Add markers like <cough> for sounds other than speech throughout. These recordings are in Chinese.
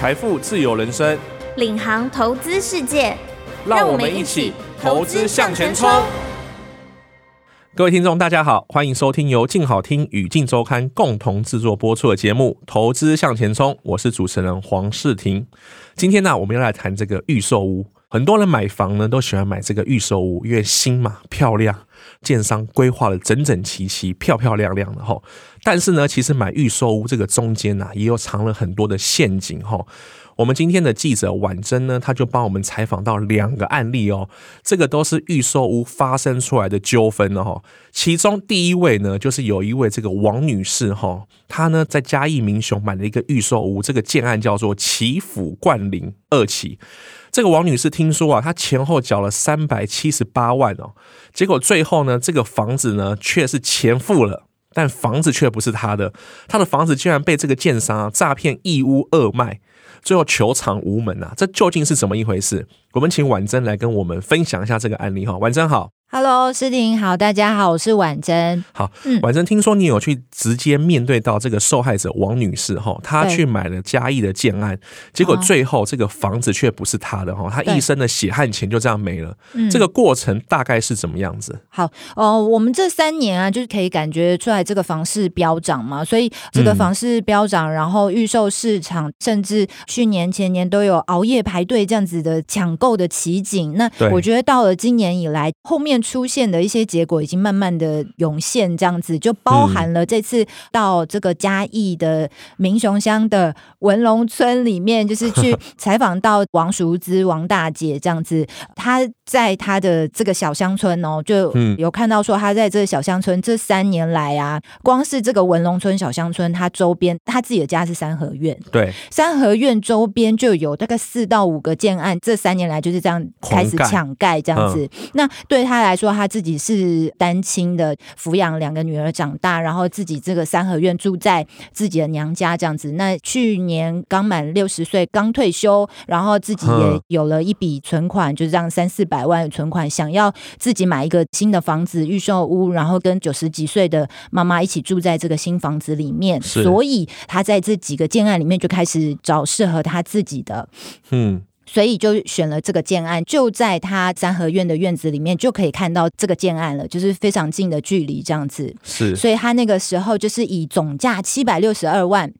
财富自由人生，领航投资世界，让我们一起投资向前冲。各位听众，大家好，欢迎收听由静好听与静周刊共同制作播出的节目《投资向前冲》，我是主持人黄世婷。今天呢，我们要来谈这个预售屋。很多人买房呢，都喜欢买这个预售屋，因为新嘛，漂亮。建商规划的整整齐齐、漂漂亮亮的哈，但是呢，其实买预售屋这个中间呐，也有藏了很多的陷阱哈。我们今天的记者婉珍呢，他就帮我们采访到两个案例哦，这个都是预售屋发生出来的纠纷哦。其中第一位呢，就是有一位这个王女士哈，她呢在嘉义民雄买了一个预售屋，这个建案叫做祈福冠林二期。这个王女士听说啊，她前后缴了三百七十八万哦，结果最后呢，这个房子呢却是钱付了，但房子却不是她的，她的房子竟然被这个建商啊诈骗一屋二卖，最后球场无门啊，这究竟是怎么一回事？我们请婉珍来跟我们分享一下这个案例哈，婉珍好。Hello，诗婷好，大家好，我是婉珍。好，嗯婉珍，听说你有去直接面对到这个受害者王女士哈，她去买了嘉义的建案，结果最后这个房子却不是她的哈，她一生的血汗钱就这样没了。这个过程大概是怎么样子？好，哦，我们这三年啊，就是可以感觉出来这个房市飙涨嘛，所以这个房市飙涨，然后预售市场甚至去年前年都有熬夜排队这样子的抢购的奇景。那我觉得到了今年以来，后面。出现的一些结果已经慢慢的涌现，这样子就包含了这次到这个嘉义的民雄乡的文龙村里面，就是去 <laughs> 采访到王淑芝王大姐这样子，她在她的这个小乡村哦，就有看到说她在这个小乡村这三年来啊，光是这个文龙村小乡村，她周边她自己的家是三合院，对，三合院周边就有大概四到五个建案，这三年来就是这样开始抢盖这样子，那对他来。来说他自己是单亲的，抚养两个女儿长大，然后自己这个三合院住在自己的娘家这样子。那去年刚满六十岁，刚退休，然后自己也有了一笔存款，就是这样三四百万的存款，想要自己买一个新的房子预售屋，然后跟九十几岁的妈妈一起住在这个新房子里面。所以他在这几个建案里面就开始找适合他自己的，嗯。所以就选了这个建案，就在他三合院的院子里面就可以看到这个建案了，就是非常近的距离这样子。是，所以他那个时候就是以总价七百六十二万。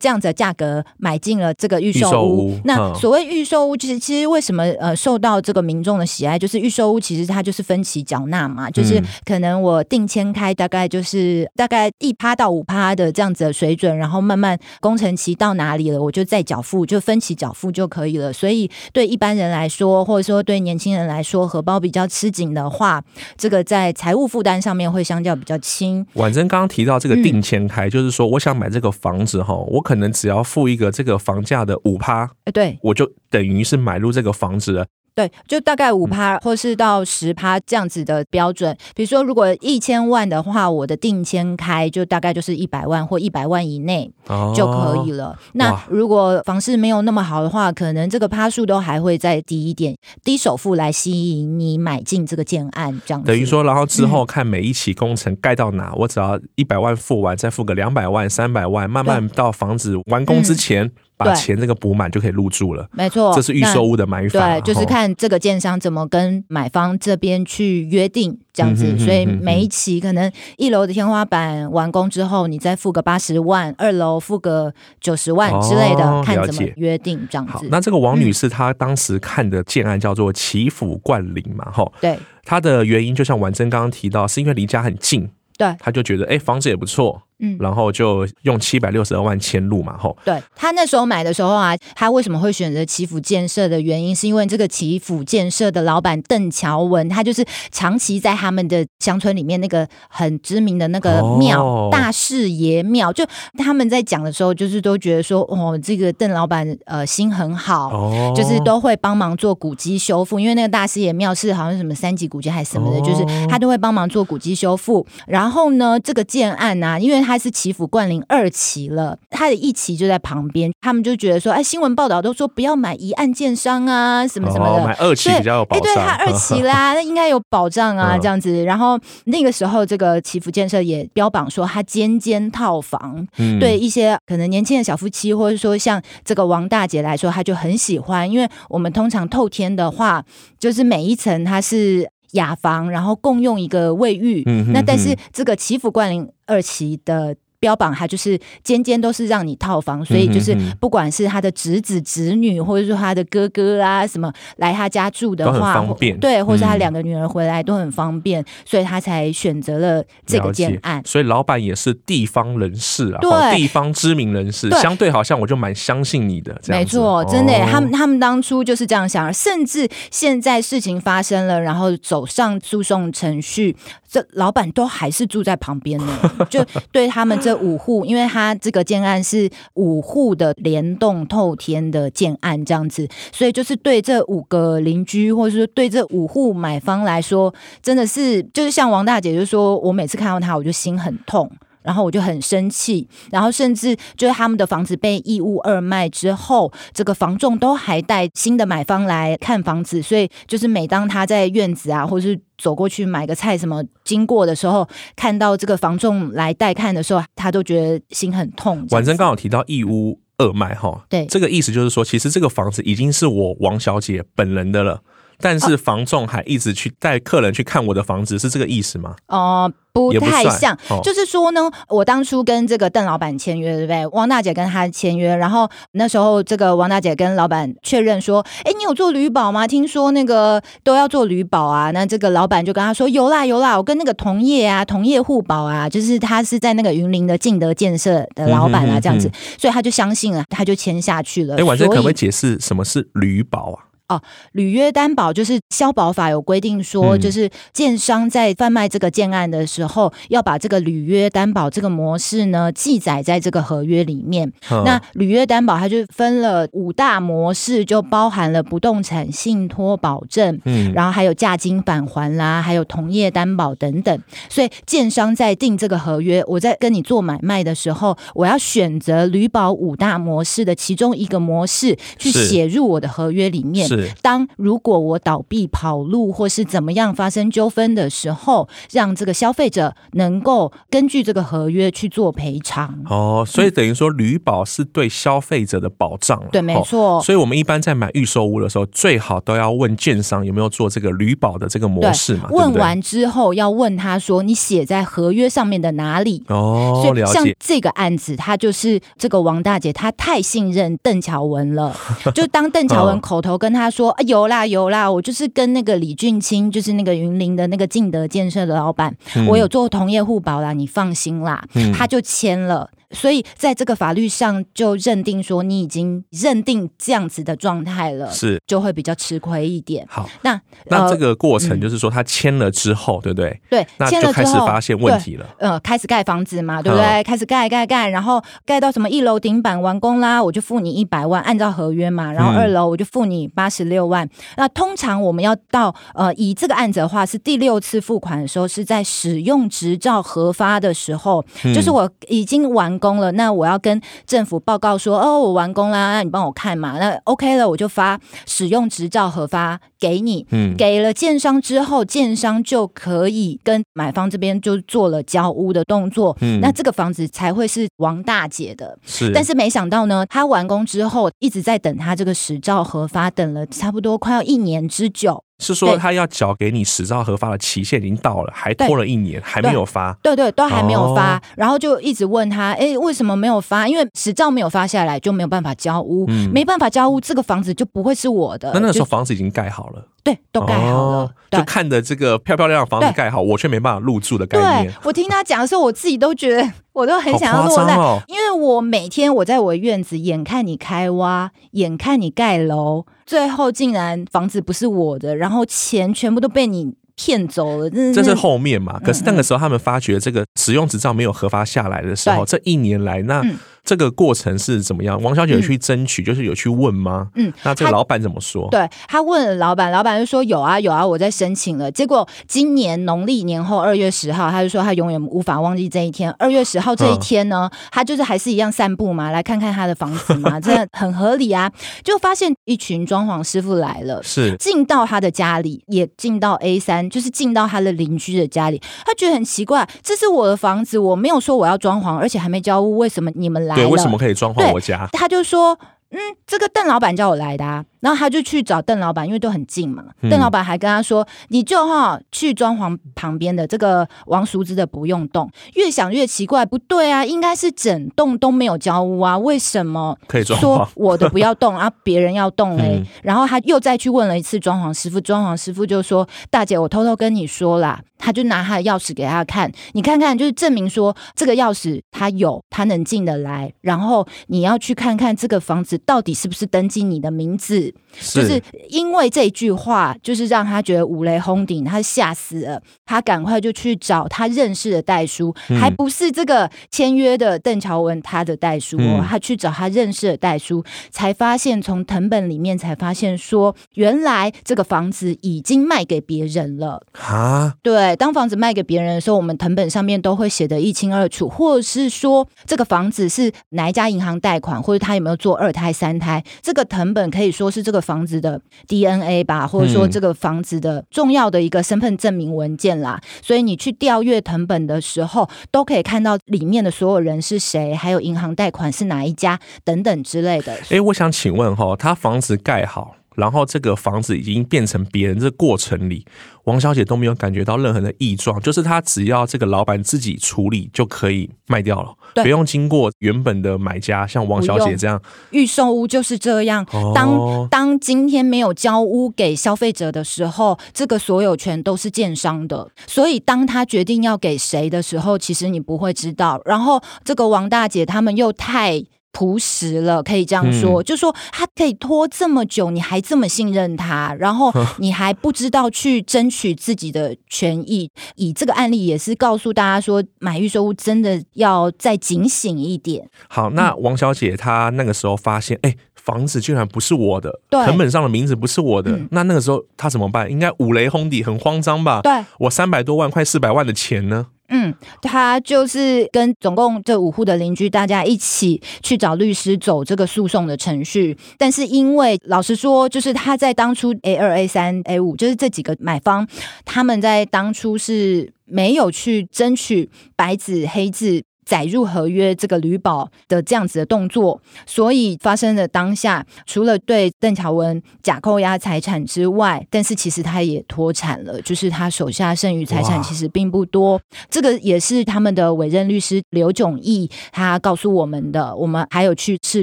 这样子的价格买进了这个预售屋。那所谓预售屋，其实其实为什么呃受到这个民众的喜爱？就是预售屋其实它就是分期缴纳嘛，就是可能我定签开大概就是大概一趴到五趴的这样子的水准，然后慢慢工程期到哪里了，我就再缴付，就分期缴付就可以了。所以对一般人来说，或者说对年轻人来说，荷包比较吃紧的话，这个在财务负担上面会相较比较轻。婉珍刚刚提到这个定签开，嗯、就是说我想买这个房子哈。我可能只要付一个这个房价的五趴，对，我就等于是买入这个房子了。对，就大概五趴，或是到十趴这样子的标准。比如说，如果一千万的话，我的定签开就大概就是一百万或一百万以内就可以了。哦、那如果房市没有那么好的话，可能这个趴数都还会再低一点，低首付来吸引你买进这个建案，这样子。等于说，然后之后看每一期工程盖到哪，嗯、我只要一百万付完，再付个两百万、三百万，慢慢到房子完工之前。嗯把钱这个补满就可以入住了，没错，这是预售屋的买法。对，就是看这个建商怎么跟买方这边去约定这样子。嗯、哼哼哼哼，所以每一期可能一楼的天花板完工之后，你再付个八十万，二楼付个九十万之类的，哦、看怎么约定这样子。那这个王女士她当时看的建案叫做祈福冠林嘛，哈，对，她的原因就像婉珍刚刚提到，是因为离家很近，对，她就觉得哎、欸、房子也不错。嗯，然后就用七百六十二万迁入嘛，吼。对，他那时候买的时候啊，他为什么会选择祈福建设的原因，是因为这个祈福建设的老板邓乔文，他就是长期在他们的乡村里面那个很知名的那个庙、哦、大士爷庙，就他们在讲的时候，就是都觉得说，哦，这个邓老板呃心很好，哦、就是都会帮忙做古迹修复，因为那个大士爷庙是好像什么三级古迹还是什么的，哦、就是他都会帮忙做古迹修复。然后呢，这个建案啊，因为他他是祈福冠灵二期了，他的一期就在旁边，他们就觉得说，哎，新闻报道都说不要买一案建商啊，什么什么的，哦、买二期比较有保障。哎，对他二期啦，<laughs> 那应该有保障啊，这样子。然后那个时候，这个祈福建设也标榜说，他间间套房，嗯、对一些可能年轻的小夫妻，或者说像这个王大姐来说，他就很喜欢，因为我们通常透天的话，就是每一层它是。雅房，然后共用一个卫浴。嗯、哼哼，那但是这个祈福冠林二期的。标榜他就是间间都是让你套房，所以就是不管是他的侄子侄女，或者说他的哥哥啊什么来他家住的话，方便对，或者他两个女儿回来都很方便，嗯、所以他才选择了这个建案。所以老板也是地方人士啊，对，地方知名人士，相对好像我就蛮相信你的。没错，真的，他们他们当初就是这样想，甚至现在事情发生了，然后走上诉讼程序，这老板都还是住在旁边呢，就对他们这。五户，因为他这个建案是五户的联动透天的建案，这样子，所以就是对这五个邻居，或者是对这五户买方来说，真的是就是像王大姐就说，我每次看到他，我就心很痛。然后我就很生气，然后甚至就是他们的房子被一屋二卖之后，这个房仲都还带新的买方来看房子，所以就是每当他在院子啊，或是走过去买个菜什么经过的时候，看到这个房仲来带看的时候，他都觉得心很痛。婉珍刚好提到一屋二卖哈，对，这个意思就是说，其实这个房子已经是我王小姐本人的了。但是房仲还一直去带客人去看我的房子，是这个意思吗？哦、呃，不太像，哦、就是说呢，我当初跟这个邓老板签约，对不对？王大姐跟他签约，然后那时候这个王大姐跟老板确认说：“哎，你有做旅保吗？听说那个都要做旅保啊。”那这个老板就跟他说：“有啦有啦，我跟那个同业啊，同业互保啊，就是他是在那个云林的进德建设的老板啊，这样子，嗯、哼哼哼，所以他就相信了，他就签下去了。”哎，婉珍可不可以解释什么是旅保啊？哦，履约担保就是消保法有规定说，就是建商在贩卖这个建案的时候，要把这个履约担保这个模式呢记载在这个合约里面。嗯、那履约担保它就分了五大模式，就包含了不动产信托保证，嗯，然后还有价金返还啦，还有同业担保等等。所以建商在定这个合约，我在跟你做买卖的时候，我要选择履保五大模式的其中一个模式去写入我的合约里面。是。当如果我倒闭跑路或是怎么样发生纠纷的时候，让这个消费者能够根据这个合约去做赔偿。哦，所以等于说旅保是对消费者的保障。对，没错。哦，所以我们一般在买预售屋的时候，最好都要问建商有没有做这个旅保的这个模式嘛。问完之后要问他说：“你写在合约上面的哪里？”哦，所以像这个案子，他就是这个王大姐，她太信任邓乔文了。<laughs> 就当邓乔文口头跟他。说啊，有啦有啦，我就是跟那个李俊清，就是那个云林的那个进德建设的老板，嗯、我有做同业互保啦，你放心啦，嗯、他就签了。所以在这个法律上就认定说你已经认定这样子的状态了，是就会比较吃亏一点。好，那那这个过程就是说他签了之后，对不对？对，那就开始发现问题了。呃，开始盖房子嘛，对不对？开始盖盖盖，然后盖到什么一楼顶板完工啦，我就付你一百万，按照合约嘛。然后二楼我就付你八十六万。那通常我们要到呃以这个案子的话，是第六次付款的时候，是在使用执照核发的时候，就是我已经完。工了，那我要跟政府报告说，哦，我完工啦，那你帮我看嘛，那 OK 了，我就发使用执照核发给你，嗯，给了建商之后，建商就可以跟买方这边就做了交屋的动作，嗯，那这个房子才会是王大姐的，是，但是没想到呢，他完工之后一直在等他这个实照核发，等了差不多快要一年之久。是说他要缴给你执照核发的期限已经到了，还拖了一年，还没有发。对对，都还没有发，然后就一直问他，哎，为什么没有发？因为执照没有发下来，就没有办法交屋，没办法交屋，这个房子就不会是我的。那那时候房子已经盖好了，对，都盖好了，就看着这个漂漂亮亮房子盖好，我却没办法入住的概念。对，我听他讲的时候，我自己都觉得，我都很想要落泪，因为我每天我在我的院子，眼看你开挖，眼看你盖楼。最后竟然房子不是我的，然后钱全部都被你骗走了，这是后面嘛？可是那个时候他们发觉这个使用执照没有核发下来的时候，嗯嗯，这一年来那这个过程是怎么样？王小姐有去争取，嗯、就是有去问吗？嗯，那这个老板怎么说？对，他问了老板，老板就说有啊有啊，我在申请了。结果今年农历年后二月十号，他就说他永远无法忘记这一天。二月十号这一天呢，嗯、他就是还是一样散步嘛，来看看他的房子嘛，<laughs> 真的很合理啊。就发现一群装潢师傅来了，是进到他的家里，也进到 A 三，就是进到他的邻居的家里。他觉得很奇怪，这是我的房子，我没有说我要装潢，而且还没交屋，为什么你们来了？对，为什么可以装潢我家？他就说，嗯，这个邓老板叫我来的啊。然后他就去找邓老板，因为都很近嘛。邓、嗯、老板还跟他说：“你就哈去装潢旁边的这个王淑芝的不用动。”越想越奇怪，不对啊，应该是整栋都没有交屋啊，为什么可以装说我的不要动啊，别人要动哎、嗯？<laughs> 然后他又再去问了一次装潢师傅，装潢师傅就说：“大姐，我偷偷跟你说啦。”他就拿他的钥匙给他看，你看看，就是证明说这个钥匙他有，他能进得来。然后你要去看看这个房子到底是不是登记你的名字。是就是因为这句话，就是让他觉得五雷轰顶，他吓死了。他赶快就去找他认识的代书，嗯、还不是这个签约的邓乔文他的代书哦、嗯，他去找他认识的代书，才发现从藤本里面才发现说，原来这个房子已经卖给别人了啊。对，当房子卖给别人的时候，我们藤本上面都会写得一清二楚，或者是说这个房子是哪一家银行贷款，或者他有没有做二胎、三胎，这个藤本可以说是这个。房子的 DNA 吧，或者说这个房子的重要的一个身份证明文件啦，嗯、所以你去调阅藤本的时候，都可以看到里面的所有人是谁，还有银行贷款是哪一家等等之类的。哎，我想请问哈，他房子盖好。然后这个房子已经变成别人，这过程里，王小姐都没有感觉到任何的异状，就是她只要这个老板自己处理就可以卖掉了，不用经过原本的买家，像王小姐这样。预售屋就是这样，当、哦、当今天没有交屋给消费者的时候，这个所有权都是建商的，所以当他决定要给谁的时候，其实你不会知道。然后这个王大姐他们又太。朴实了，可以这样说，嗯、就说他可以拖这么久，你还这么信任他，然后 <laughs> 你还不知道去争取自己的权益。以这个案例也是告诉大家说，买预售屋真的要再警醒一点。好，那王小姐她那个时候发现，哎、嗯欸，房子居然不是我的，成本上的名字不是我的，嗯、那那个时候她怎么办？应该五雷轰顶，很慌张吧？对，我三百多万，快四百万的钱呢？嗯，他就是跟总共这五户的邻居，大家一起去找律师走这个诉讼的程序。但是因为老实说，就是他在当初 A 二、A 三、A 五，就是这几个买方，他们在当初是没有去争取白纸黑字。载入合约这个旅保的这样子的动作，所以发生的当下，除了对邓乔文假扣押财产之外，但是其实他也脱产了，就是他手下剩余财产其实并不多。这个也是他们的委任律师刘炯义他告诉我们的。我们还有去市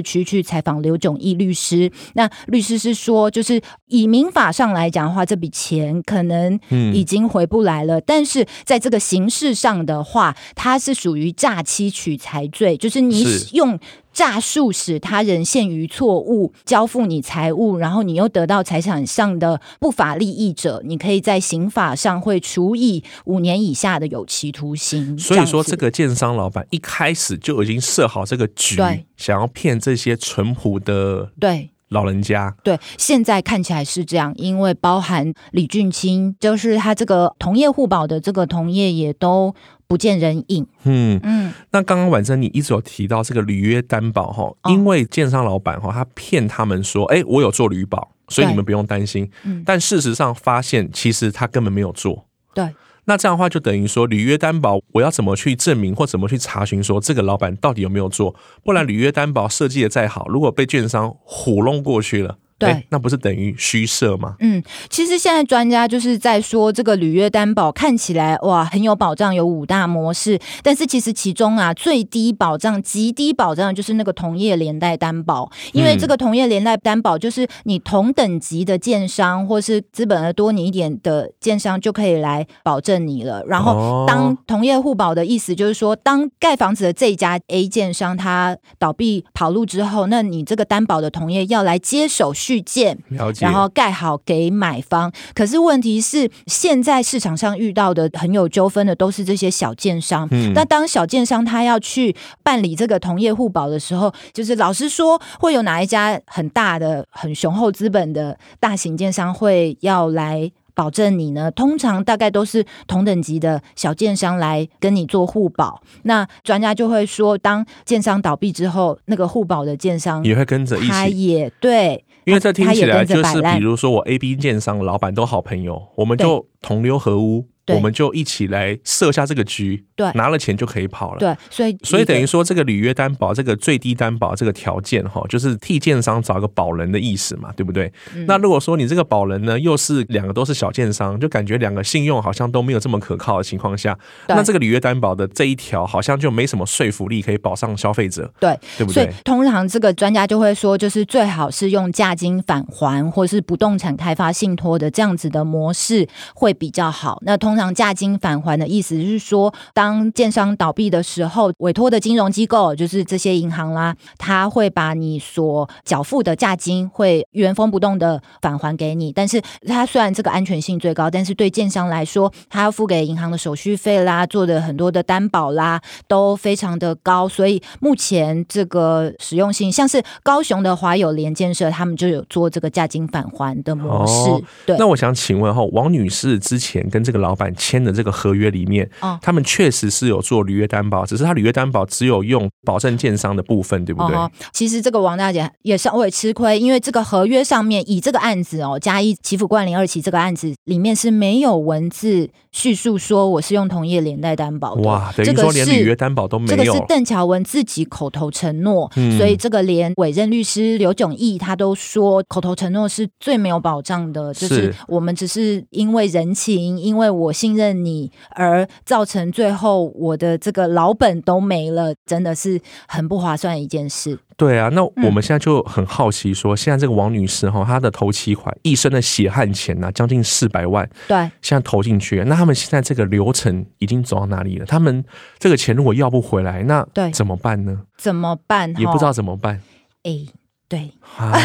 区去采访刘炯义律师，那律师是说，就是以民法上来讲的话，这笔钱可能已经回不来了，嗯、但是在这个形式上的话，它是属于诈欺。吸取财罪，就是你用诈术使他人陷于错误，交付你财物，然后你又得到财产上的不法利益者，你可以在刑法上会处以五年以下的有期徒刑。所以说，这个建商老板一开始就已经设好这个局，想要骗这些淳朴的对老人家。对，现在看起来是这样，因为包含李俊清，就是他这个同业互保的这个同业也都。不见人影。嗯嗯，那刚刚婉珍你一直有提到这个履约担保哈，因为建商老板哈他骗他们说，哎，我有做履保，所以你们不用担心。嗯，但事实上发现其实他根本没有做。对，那这样的话就等于说履约担保，我要怎么去证明或怎么去查询说这个老板到底有没有做？不然履约担保设计的再好，如果被券商糊弄过去了。对，那不是等于虚设吗？嗯，其实现在专家就是在说，这个履约担保看起来哇很有保障，有五大模式，但是其实其中啊最低保障、极低保障就是那个同业连带担保，因为这个同业连带担保就是你同等级的建商或是资本额多你一点的建商就可以来保证你了。然后当同业互保的意思就是说，当盖房子的这家 A 建商他倒闭跑路之后，那你这个担保的同业要来接手续。续件，然后盖好给买方。可是问题是，现在市场上遇到的很有纠纷的都是这些小建商。嗯，那当小建商他要去办理这个同业互保的时候，就是老实说，会有哪一家很大的、很雄厚资本的大型建商会要来？保证你呢，通常大概都是同等级的小建商来跟你做互保。那专家就会说，当建商倒闭之后，那个互保的建商也会跟着一起，他也对，因为这听起来就是，比如说我 A、B 建商老板都好朋友，我们就同流合污。我们就一起来设下这个局，对，拿了钱就可以跑了。对，所以所以等于说，这个履约担保，这个最低担保这个条件哈，就是替建商找一个保人的意思嘛，对不对？嗯、那如果说你这个保人呢，又是两个都是小建商，就感觉两个信用好像都没有这么可靠的情况下，那这个履约担保的这一条好像就没什么说服力，可以保障消费者。对，对不对？所以通常这个专家就会说，就是最好是用价金返还，或是不动产开发信托的这样子的模式会比较好。那通常价金返还的意思是说，当建商倒闭的时候，委托的金融机构就是这些银行啦，他会把你所缴付的价金会原封不动的返还给你。但是，它虽然这个安全性最高，但是对建商来说，他要付给银行的手续费啦，做的很多的担保啦，都非常的高。所以，目前这个实用性，像是高雄的华友联建设，他们就有做这个价金返还的模式。对，那我想请问哈，王女士之前跟这个老板签的这个合约里面，哦，他们确实是有做履约担保，只是他履约担保只有用保证建商的部分，对不对？哦，其实这个王大姐也稍微吃亏，因为这个合约上面以这个案子哦，嘉义祈福冠林二期这个案子里面是没有文字叙述说我是用同业连带担保的。哇，等于说连履约担保都没有。这个是邓乔文自己口头承诺，嗯，所以这个连委任律师刘炯义他都说口头承诺是最没有保障的，就是我们只是因为人情，因为我信任你。而造成最后我的这个老本都没了，真的是很不划算的一件事。对啊，那我们现在就很好奇说，说、嗯、现在这个王女士哈，她的头期款一生的血汗钱呐、啊，将近四百万，对，现在投进去，那他们现在这个流程已经走到哪里了？他们这个钱如果要不回来，那对怎么办呢？怎么办？也不知道怎么办。哎，对，<laughs> 啊、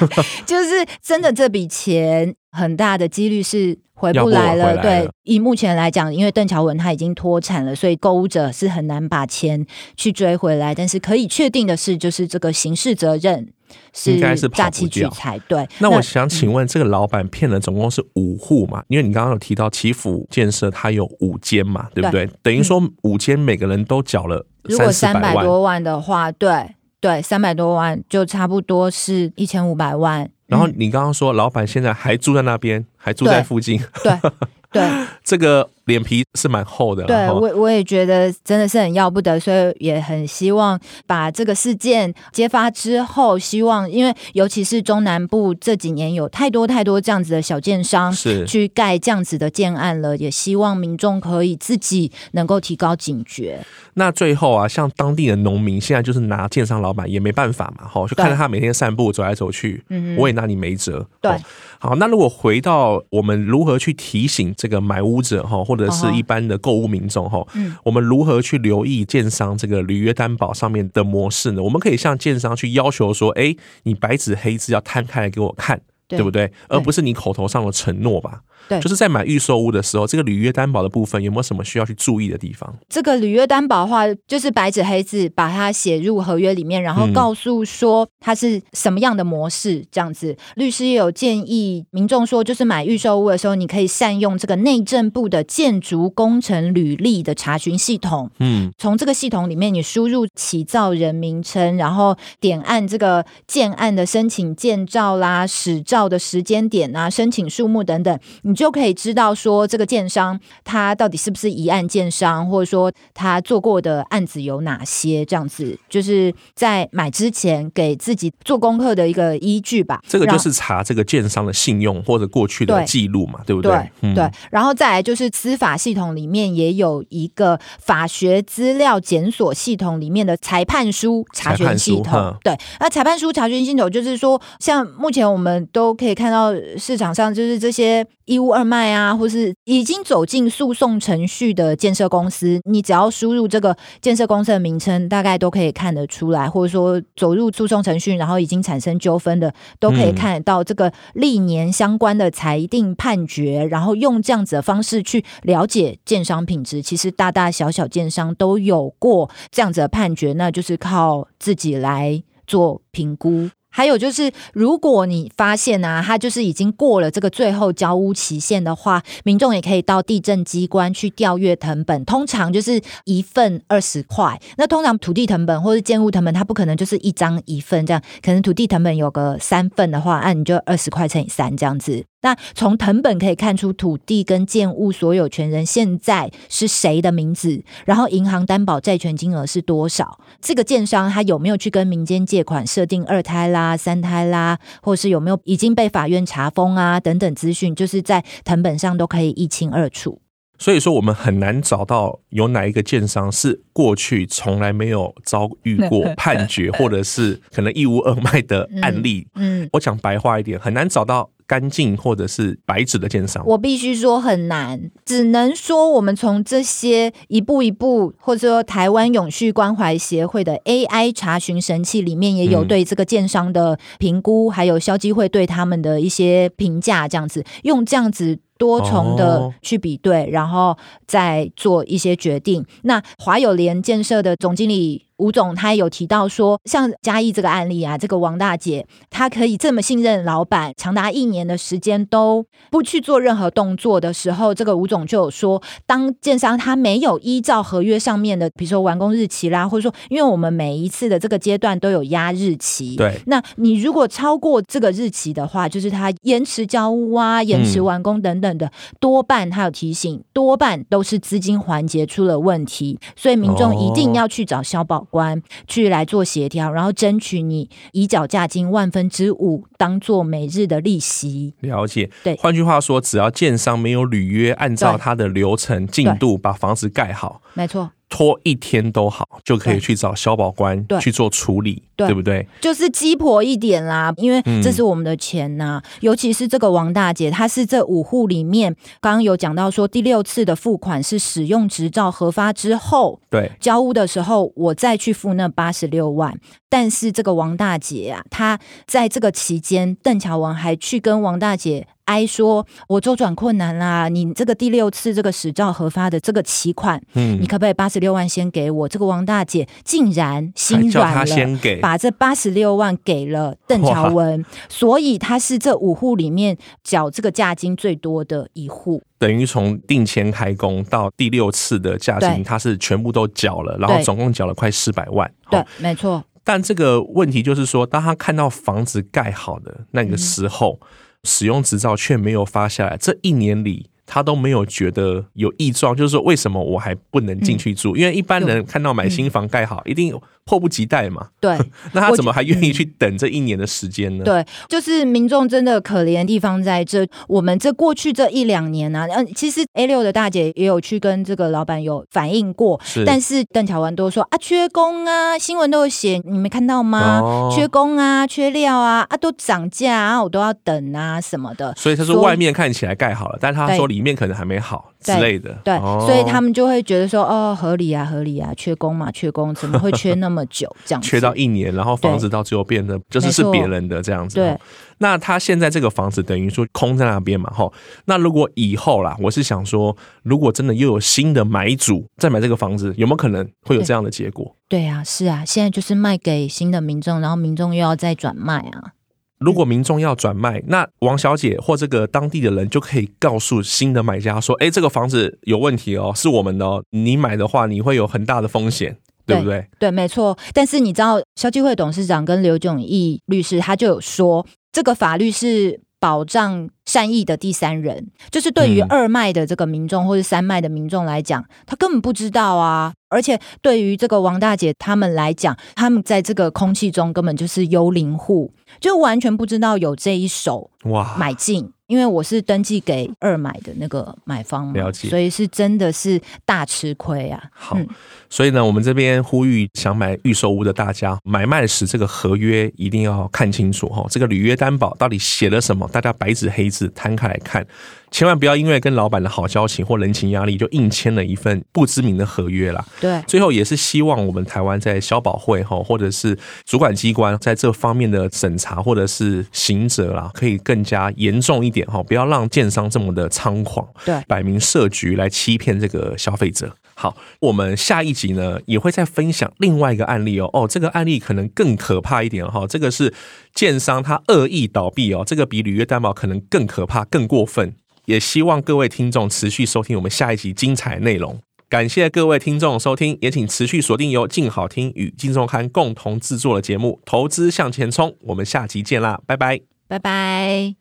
<laughs> 就是真的这笔钱很大的几率是。回不来了，了对，以目前来讲，因为邓乔文他已经脱产了，所以购物者是很难把钱去追回来。但是可以确定的是，就是这个刑事责任是应该是诈欺取财。对，那我想请问，这个老板骗了总共是五户嘛？因为你刚刚有提到祈福建设，它有五间嘛，对不对？对等于说五间每个人都缴了如果三百多万的话，对对，三百多万就差不多是一千五百万。然后你刚刚说，老板现在还住在那边，还住在附近，对对，<laughs> 对 <laughs> 这个。脸皮是蛮厚的，对，我我也觉得真的是很要不得，所以也很希望把这个事件揭发之后，希望因为尤其是中南部这几年有太多太多这样子的小建商是去盖这样子的建案了，也希望民众可以自己能够提高警觉。那最后啊，像当地的农民现在就是拿建商老板也没办法嘛，哈，就看着他每天散步走来走去，嗯，我也拿你没辙。对，好，那如果回到我们如何去提醒这个买屋者哈，或或者是一般的购物民众哈，我们如何去留意建商这个履约担保上面的模式呢？我们可以向建商去要求说，哎，你白纸黑字要摊开来给我看，对不对？而不是你口头上的承诺吧。对，就是在买预售屋的时候，这个履约担保的部分有没有什么需要去注意的地方？这个履约担保的话，就是白纸黑字把它写入合约里面，然后告诉说它是什么样的模式，这样子。嗯、律师也有建议民众说，就是买预售屋的时候，你可以善用这个内政部的建筑工程履历的查询系统。嗯，从这个系统里面，你输入起造人名称，然后点按这个建案的申请建造啦、使照的时间点啊、申请数目等等，你。就可以知道说这个建商他到底是不是一案建商，或者说他做过的案子有哪些，这样子就是在买之前给自己做功课的一个依据吧。这个就是查这个建商的信用或者过去的记录嘛，对，对不对？对，嗯、对。然后再来就是司法系统里面也有一个法学资料检索系统里面的裁判书查询系统。对，那裁判书查询系统就是说，像目前我们都都可以看到市场上就是这些一屋二卖啊，或是已经走进诉讼程序的建设公司，你只要输入这个建设公司的名称，大概都可以看得出来，或者说走入诉讼程序，然后已经产生纠纷的，都可以看得到这个历年相关的裁定判决，然后用这样子的方式去了解建商品质。其实大大小小建商都有过这样子的判决，那就是靠自己来做评估。还有就是，如果你发现啊，它就是已经过了这个最后交屋期限的话，民众也可以到地震机关去调阅藤本，通常就是一份二十块。那通常土地藤本或是建物藤本，它不可能就是一张一份这样，可能土地藤本有个三份的话，那你就二十块乘以三这样子。那从藤本可以看出土地跟建物所有权人现在是谁的名字，然后银行担保债权金额是多少，这个建商他有没有去跟民间借款设定二胎啦、三胎啦，或是有没有已经被法院查封啊等等资讯，就是在藤本上都可以一清二楚。所以说，我们很难找到有哪一个建商是过去从来没有遭遇过 <laughs> 判决，或者是可能一屋二卖的案例。嗯，嗯，我讲白话一点，很难找到。干净或者是白纸的建商，我必须说很难，只能说我们从这些一步一步，或者说台湾永续关怀协会的 AI 查询神器里面也有对这个建商的评估，嗯、还有消基会对他们的一些评价，这样子用这样子多重的去比对，哦、然后再做一些决定。那华友联建设的总经理。吴总他也有提到说，像嘉义这个案例啊，这个王大姐她可以这么信任老板，长达一年的时间都不去做任何动作的时候，这个吴总就有说，当建商他没有依照合约上面的，比如说完工日期啦，或者说，因为我们每一次的这个阶段都有压日期，对，那你如果超过这个日期的话，就是他延迟交屋啊、延迟完工等等的，嗯、多半他有提醒，多半都是资金环节出了问题，所以民众一定要去找消保官去来做协调，然后争取你已缴价金万分之五当做每日的利息。了解，对。换句话说，只要建商没有履约，按照他的流程进度把房子盖好，没错。拖一天都好，就可以去找消保官去做处理，对，对不对？就是鸡婆一点啦，因为这是我们的钱呐、啊。嗯、尤其是这个王大姐，她是这五户里面，刚刚有讲到说，第六次的付款是使用执照核发之后，对，交屋的时候我再去付那八十六万。但是这个王大姐啊，她在这个期间，邓乔文还去跟王大姐。哀说：“我周转困难啦，你这个第六次这个使照核发的这个期款，嗯，你可不可以八十六万先给我？”这个王大姐竟然心软了，先给把这八十六万给了邓乔文，所以他是这五户里面缴这个价金最多的一户。等于从定签开工到第六次的价金，他是全部都缴了，然后总共缴了快四百万。对，没错。但这个问题就是说，当他看到房子盖好的那个时候。嗯使用执照却没有发下来，这一年里他都没有觉得有异状，就是说为什么我还不能进去住？嗯、因为一般人看到买新房盖好，嗯、一定。迫不及待嘛？对，<laughs> 那他怎么还愿意去等这一年的时间呢？对，就是民众真的可怜的地方在这。我们这过去这一两年呢、啊，嗯，其实 A 六的大姐也有去跟这个老板有反映过，是但是邓巧文都说啊，缺工啊，新闻都有写，你没看到吗？哦、缺工啊，缺料啊，啊，都涨价啊，我都要等啊什么的。所以他说外面看起来盖好了，以但他说里面可能还没好之类的。对，所以他们就会觉得说，哦，合理啊，合理啊，缺工嘛，缺工，怎么会缺那么？久这样缺到一年，然后房子到最后变得就是是别人的这样子。对，那他现在这个房子等于说空在那边嘛，哈。那如果以后啦，我是想说，如果真的又有新的买主再买这个房子，有没有可能会有这样的结果？对啊，是啊，现在就是卖给新的民众，然后民众又要再转卖啊。如果民众要转卖，那王小姐或这个当地的人就可以告诉新的买家说：“哎，这个房子有问题哦，是我们的哦，你买的话你会有很大的风险。”对不对？对，没错。但是你知道，消基会董事长跟刘炯义律师他就有说，这个法律是保障善意的第三人，就是对于二脉的这个民众或者三脉的民众来讲，他根本不知道啊。而且对于这个王大姐他们来讲，他们在这个空气中根本就是幽灵户，就完全不知道有这一手哇买进。因为我是登记给二买的那个买方嘛，了解，所以是真的是大吃亏啊。好，嗯、所以呢，我们这边呼吁想买预售屋的大家，买卖时这个合约一定要看清楚哈，这个履约担保到底写了什么，大家白纸黑字摊开来看。千万不要因为跟老板的好交情或人情压力，就硬签了一份不知名的合约啦。对，最后也是希望我们台湾在消保会哈，或者是主管机关在这方面的审查或者是刑责啦，可以更加严重一点哈，不要让建商这么的猖狂，对，摆明设局来欺骗这个消费者。好，我们下一集呢也会再分享另外一个案例哦。哦，这个案例可能更可怕一点哈。这个是建商他恶意倒闭哦，这个比履约担保可能更可怕、更过分。也希望各位听众持续收听我们下一集精彩内容。感谢各位听众收听，也请持续锁定由静好听与静周刊共同制作的节目《投资向前冲》。我们下集见啦，拜拜，拜拜。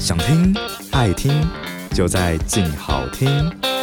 想听爱听，就在静好听。